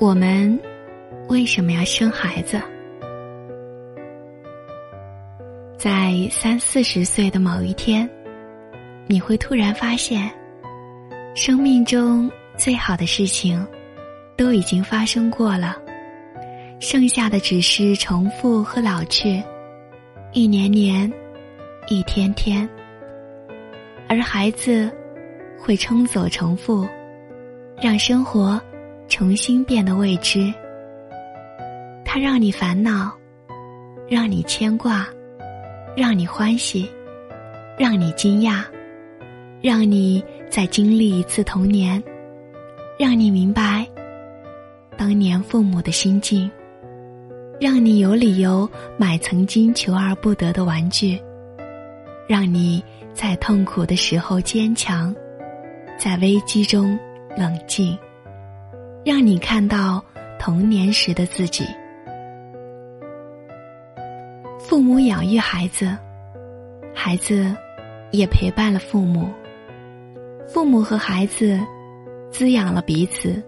我们为什么要生孩子？在三四十岁的某一天，你会突然发现，生命中最好的事情都已经发生过了，剩下的只是重复和老去，一年年，一天天，而孩子会冲走重复，让生活。重新变得未知，它让你烦恼，让你牵挂，让你欢喜，让你惊讶，让你再经历一次童年，让你明白当年父母的心境，让你有理由买曾经求而不得的玩具，让你在痛苦的时候坚强，在危机中冷静。让你看到童年时的自己。父母养育孩子，孩子也陪伴了父母。父母和孩子滋养了彼此，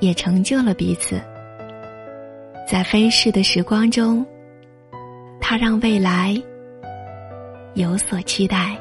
也成就了彼此。在飞逝的时光中，他让未来有所期待。